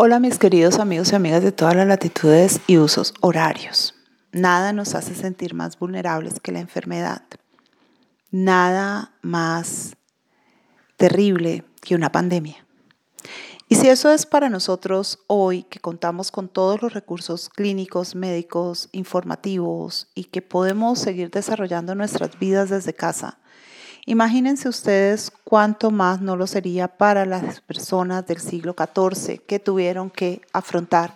Hola mis queridos amigos y amigas de todas las latitudes y usos horarios. Nada nos hace sentir más vulnerables que la enfermedad. Nada más terrible que una pandemia. Y si eso es para nosotros hoy, que contamos con todos los recursos clínicos, médicos, informativos y que podemos seguir desarrollando nuestras vidas desde casa, imagínense ustedes cuánto más no lo sería para las personas del siglo XIV que tuvieron que afrontar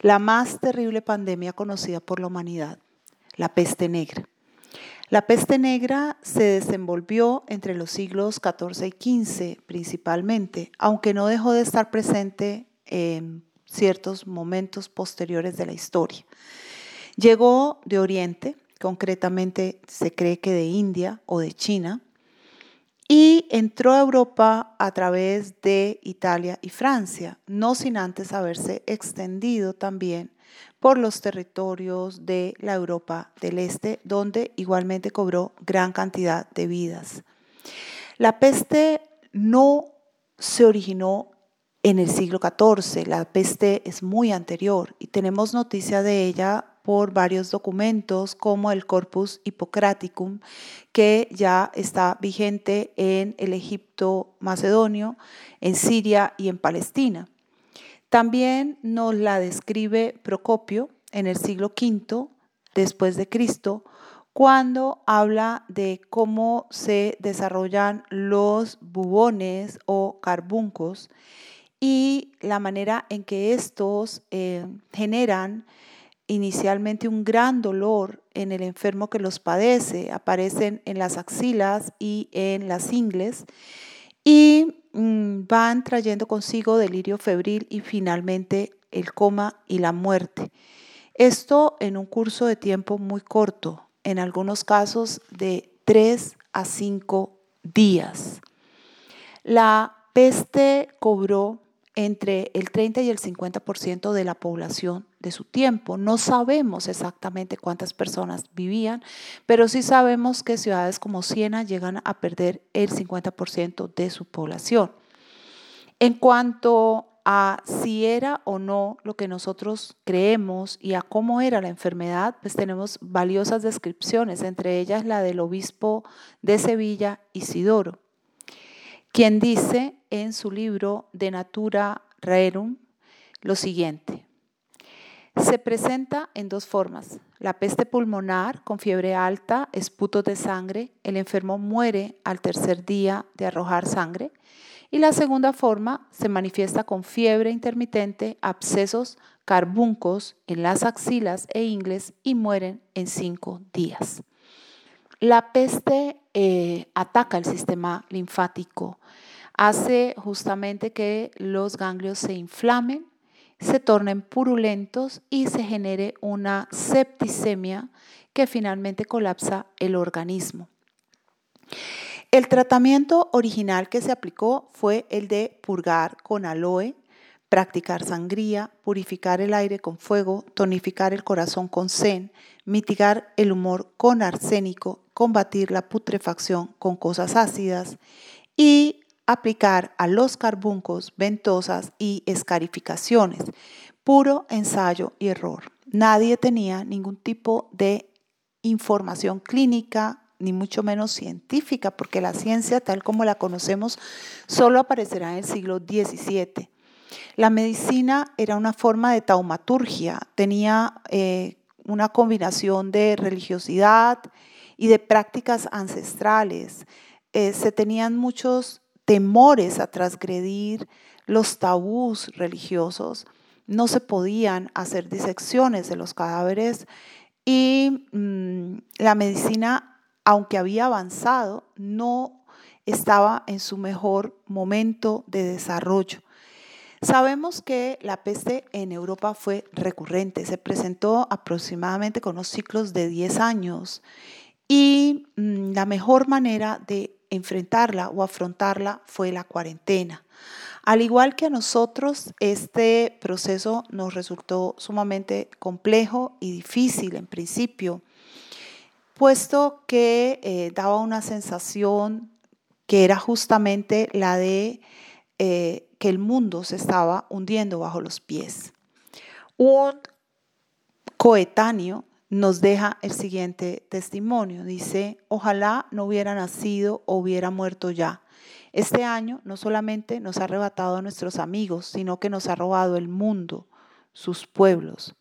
la más terrible pandemia conocida por la humanidad, la peste negra. La peste negra se desenvolvió entre los siglos XIV y XV principalmente, aunque no dejó de estar presente en ciertos momentos posteriores de la historia. Llegó de Oriente, concretamente se cree que de India o de China, y entró a Europa a través de Italia y Francia, no sin antes haberse extendido también por los territorios de la Europa del Este, donde igualmente cobró gran cantidad de vidas. La peste no se originó en el siglo XIV, la peste es muy anterior y tenemos noticia de ella por varios documentos como el Corpus Hippocraticum, que ya está vigente en el Egipto macedonio, en Siria y en Palestina. También nos la describe Procopio en el siglo V después de Cristo, cuando habla de cómo se desarrollan los bubones o carbuncos y la manera en que estos eh, generan inicialmente un gran dolor en el enfermo que los padece, aparecen en las axilas y en las ingles y Mm, van trayendo consigo delirio febril y finalmente el coma y la muerte. Esto en un curso de tiempo muy corto, en algunos casos de 3 a 5 días. La peste cobró entre el 30 y el 50% de la población de su tiempo. No sabemos exactamente cuántas personas vivían, pero sí sabemos que ciudades como Siena llegan a perder el 50% de su población. En cuanto a si era o no lo que nosotros creemos y a cómo era la enfermedad, pues tenemos valiosas descripciones, entre ellas la del obispo de Sevilla, Isidoro, quien dice en su libro De Natura Rerum lo siguiente. Se presenta en dos formas. La peste pulmonar con fiebre alta, esputos de sangre, el enfermo muere al tercer día de arrojar sangre. Y la segunda forma se manifiesta con fiebre intermitente, abscesos, carbuncos en las axilas e ingles y mueren en cinco días. La peste eh, ataca el sistema linfático, hace justamente que los ganglios se inflamen, se tornen purulentos y se genere una septicemia que finalmente colapsa el organismo. El tratamiento original que se aplicó fue el de purgar con aloe, practicar sangría, purificar el aire con fuego, tonificar el corazón con zen, mitigar el humor con arsénico, combatir la putrefacción con cosas ácidas y aplicar a los carbuncos ventosas y escarificaciones. Puro ensayo y error. Nadie tenía ningún tipo de información clínica, ni mucho menos científica, porque la ciencia tal como la conocemos solo aparecerá en el siglo XVII. La medicina era una forma de taumaturgia, tenía eh, una combinación de religiosidad y de prácticas ancestrales. Eh, se tenían muchos temores a transgredir los tabús religiosos. No se podían hacer disecciones de los cadáveres y mm, la medicina, aunque había avanzado, no estaba en su mejor momento de desarrollo. Sabemos que la peste en Europa fue recurrente, se presentó aproximadamente con unos ciclos de 10 años y mm, la mejor manera de enfrentarla o afrontarla fue la cuarentena. Al igual que a nosotros, este proceso nos resultó sumamente complejo y difícil en principio, puesto que eh, daba una sensación que era justamente la de eh, que el mundo se estaba hundiendo bajo los pies. Un coetáneo nos deja el siguiente testimonio. Dice, ojalá no hubiera nacido o hubiera muerto ya. Este año no solamente nos ha arrebatado a nuestros amigos, sino que nos ha robado el mundo, sus pueblos.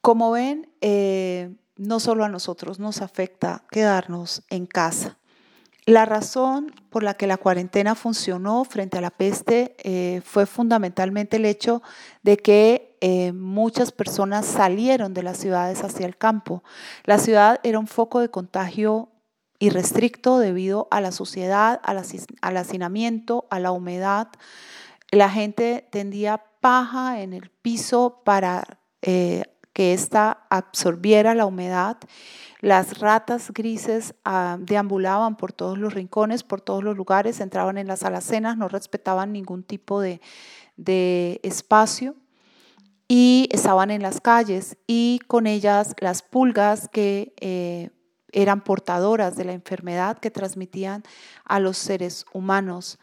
Como ven, eh, no solo a nosotros nos afecta quedarnos en casa. La razón por la que la cuarentena funcionó frente a la peste eh, fue fundamentalmente el hecho de que eh, muchas personas salieron de las ciudades hacia el campo. La ciudad era un foco de contagio irrestricto debido a la suciedad, al hacinamiento, a la humedad. La gente tendía paja en el piso para eh, que ésta absorbiera la humedad. Las ratas grises ah, deambulaban por todos los rincones, por todos los lugares, entraban en las alacenas, no respetaban ningún tipo de, espacio y estaban en las calles y con ellas las pulgas que eh, eran portadoras de la enfermedad que transmitían a los seres humanos.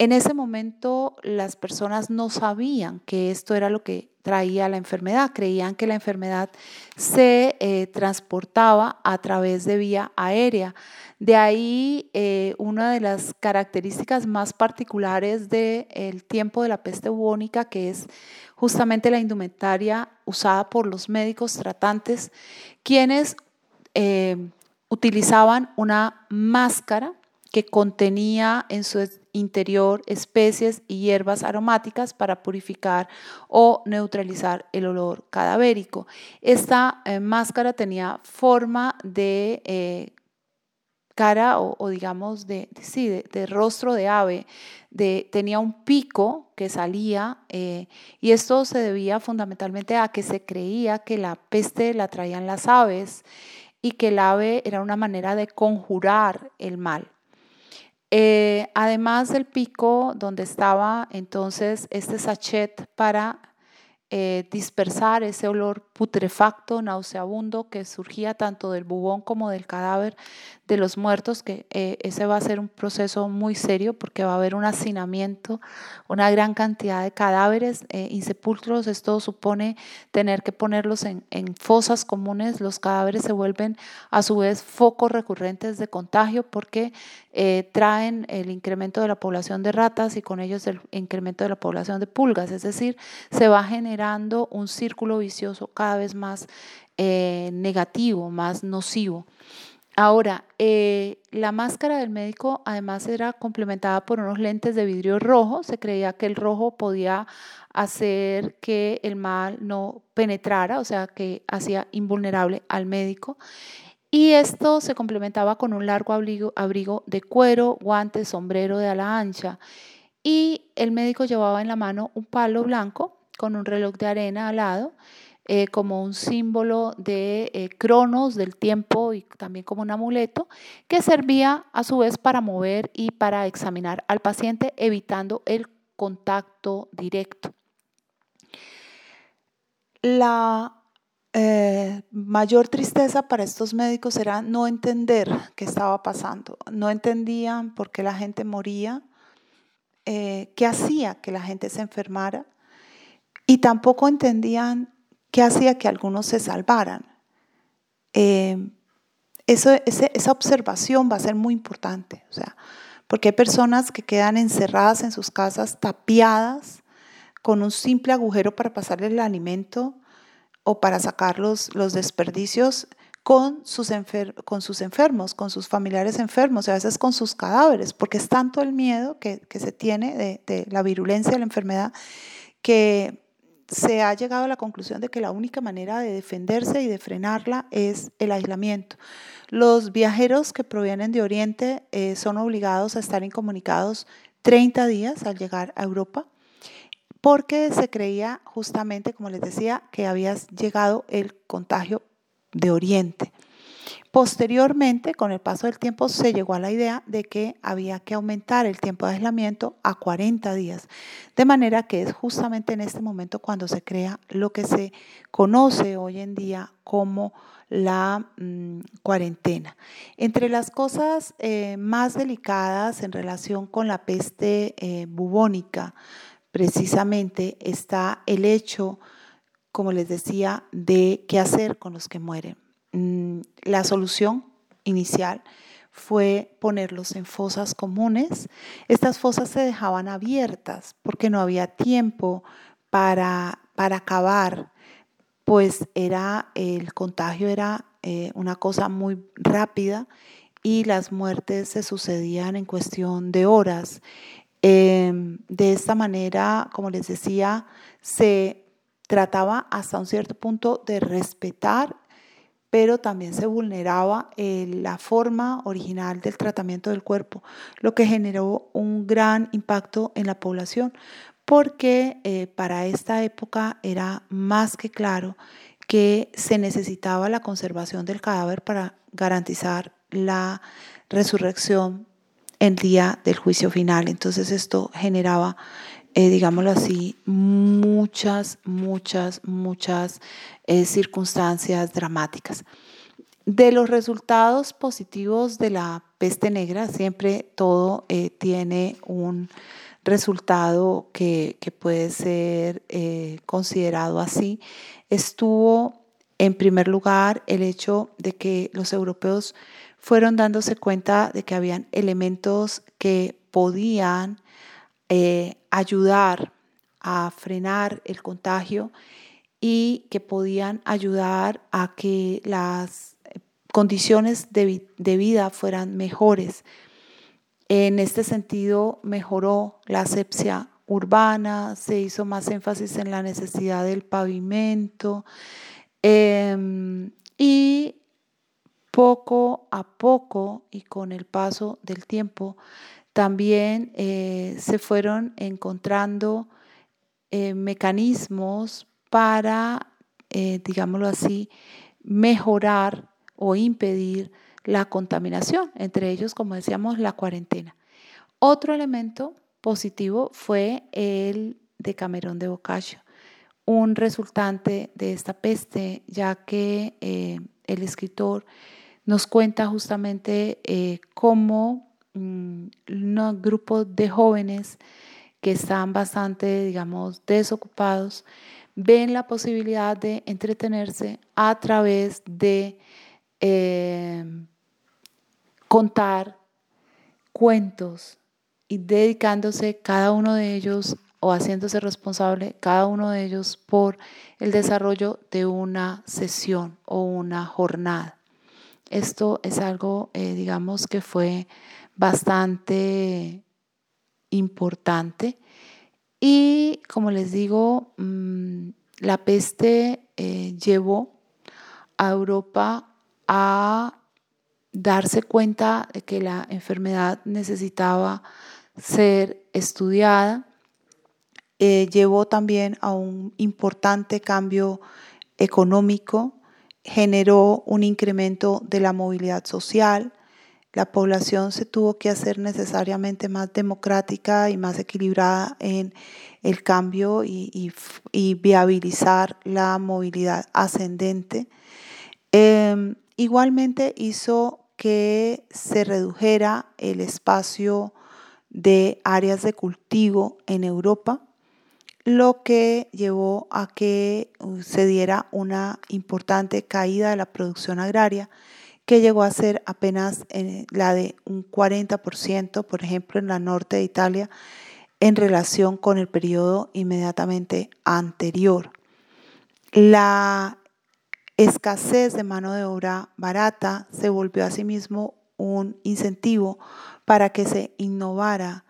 En ese momento las personas no sabían que esto era lo que traía la enfermedad, creían que la enfermedad se eh, transportaba a través de vía aérea. De ahí eh, una de las características más particulares del tiempo de la peste bubónica, que es justamente la indumentaria usada por los médicos tratantes, quienes eh, utilizaban una máscara que contenía en su interior especies y hierbas aromáticas para purificar o neutralizar el olor cadavérico. Esta eh, máscara tenía forma de eh, cara o, digamos de, sí, de, rostro de ave, tenía un pico que salía eh, y esto se debía fundamentalmente a que se creía que la peste la traían las aves y que el ave era una manera de conjurar el mal. Eh, además del pico donde estaba entonces este sachet para eh, dispersar ese olor putrefacto, nauseabundo que surgía tanto del bubón como del cadáver de los muertos, que eh, ese va a ser un proceso muy serio porque va a haber un hacinamiento, una gran cantidad de cadáveres eh, insepulcros. Esto supone tener que ponerlos en, fosas comunes. Los cadáveres se vuelven a su vez focos recurrentes de contagio porque traen el incremento de la población de ratas y con ellos el incremento de la población de pulgas. Es decir, se va a generar un círculo vicioso cada vez más eh, negativo, más nocivo. Ahora, eh, la máscara del médico además era complementada por unos lentes de vidrio rojo. Se creía que el rojo podía hacer que el mal no penetrara, o sea, que hacía invulnerable al médico. Y esto se complementaba con un largo abrigo, abrigo de cuero, guantes, sombrero de ala ancha. Y el médico llevaba en la mano un palo blanco con un reloj de arena al lado, eh, como un símbolo de eh, cronos, del tiempo y también como un amuleto, que servía a su vez para mover y para examinar al paciente, evitando el contacto directo. La eh, mayor tristeza para estos médicos era no entender qué estaba pasando. No entendían por qué la gente moría, qué hacía que la gente se enfermara y tampoco entendían qué hacía que algunos se salvaran. Eh, eso, esa observación va a ser muy importante, o sea, porque hay personas que quedan encerradas en sus casas, tapiadas, con un simple agujero para pasarle el alimento o para sacar los, desperdicios con sus, con sus enfermos, con sus familiares enfermos, y a veces con sus cadáveres, porque es tanto el miedo que, se tiene de, de, la virulencia de la enfermedad que se ha llegado a la conclusión de que la única manera de defenderse y de frenarla es el aislamiento. Los viajeros que provienen de Oriente eh, son obligados a estar incomunicados 30 días al llegar a Europa porque se creía justamente, como les decía, que había llegado el contagio de Oriente. Posteriormente, con el paso del tiempo, se llegó a la idea de que había que aumentar el tiempo de aislamiento a 40 días, de manera que es justamente en este momento cuando se crea lo que se conoce hoy en día como la mm, cuarentena. Entre las cosas eh, más delicadas en relación con la peste eh, bubónica, precisamente está el hecho, como les decía, de qué hacer con los que mueren. Mm, la solución inicial fue ponerlos en fosas comunes. Estas fosas se dejaban abiertas porque no había tiempo para, para acabar, pues era el contagio era eh, una cosa muy rápida y las muertes se sucedían en cuestión de horas. Em, de esta manera, como les decía, se trataba hasta un cierto punto de respetar pero también se vulneraba eh, la forma original del tratamiento del cuerpo, lo que generó un gran impacto en la población, porque eh, para esta época era más que claro que se necesitaba la conservación del cadáver para garantizar la resurrección el día del juicio final. Entonces esto generaba eh, digámoslo así, muchas, muchas, muchas eh, circunstancias dramáticas. De los resultados positivos de la peste negra, siempre todo eh, tiene un resultado que, puede ser considerado así. Estuvo en primer lugar el hecho de que los europeos fueron dándose cuenta de que habían elementos que podían eh, ayudar a frenar el contagio y que podían ayudar a que las condiciones de, vida fueran mejores. En este sentido, mejoró la asepsia urbana, se hizo más énfasis en la necesidad del pavimento em, y poco a poco y con el paso del tiempo también eh, se fueron encontrando eh, mecanismos para, eh, digámoslo así, mejorar o impedir la contaminación, entre ellos, como decíamos, la cuarentena. Otro elemento positivo fue el de Camerón de Boccaccio, un resultante de esta peste, ya que el escritor nos cuenta justamente cómo un grupo de jóvenes que están bastante, digamos, desocupados, ven la posibilidad de entretenerse a través de eh, contar cuentos y dedicándose cada uno de ellos o haciéndose responsable cada uno de ellos por el desarrollo de una sesión o una jornada. Esto es algo, eh, digamos, que fue bastante importante. Y como les digo, mm, la peste eh, llevó a Europa a darse cuenta de que la enfermedad necesitaba ser estudiada. Eh, llevó también a un importante cambio económico, generó un incremento de la movilidad social, la población se tuvo que hacer necesariamente más democrática y más equilibrada en el cambio y, viabilizar la movilidad ascendente. Em, igualmente hizo que se redujera el espacio de áreas de cultivo en Europa, lo que llevó a que uh, se diera una importante caída de la producción agraria que llegó a ser apenas eh, la de un 40%, por ejemplo, en la norte de Italia, en relación con el periodo inmediatamente anterior. La escasez de mano de obra barata se volvió asimismo un incentivo para que se innovara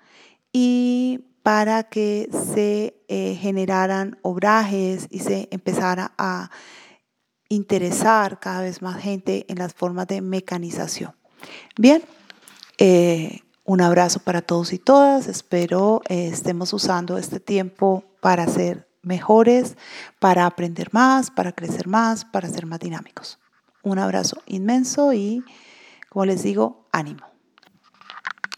y para que se eh, generaran obrajes y se empezara a interesar cada vez más gente en las formas de mecanización. Bien, eh, un abrazo para todos y todas. Espero eh, estemos usando este tiempo para ser mejores, para aprender más, para crecer más, para ser más dinámicos. Un abrazo inmenso y, como les digo, ánimo.